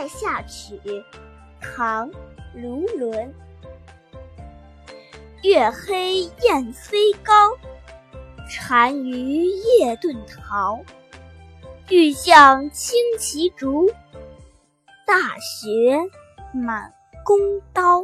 塞下曲唐卢纶月黑雁飞高，单于夜遁逃。欲向轻骑逐，大雪满弓刀。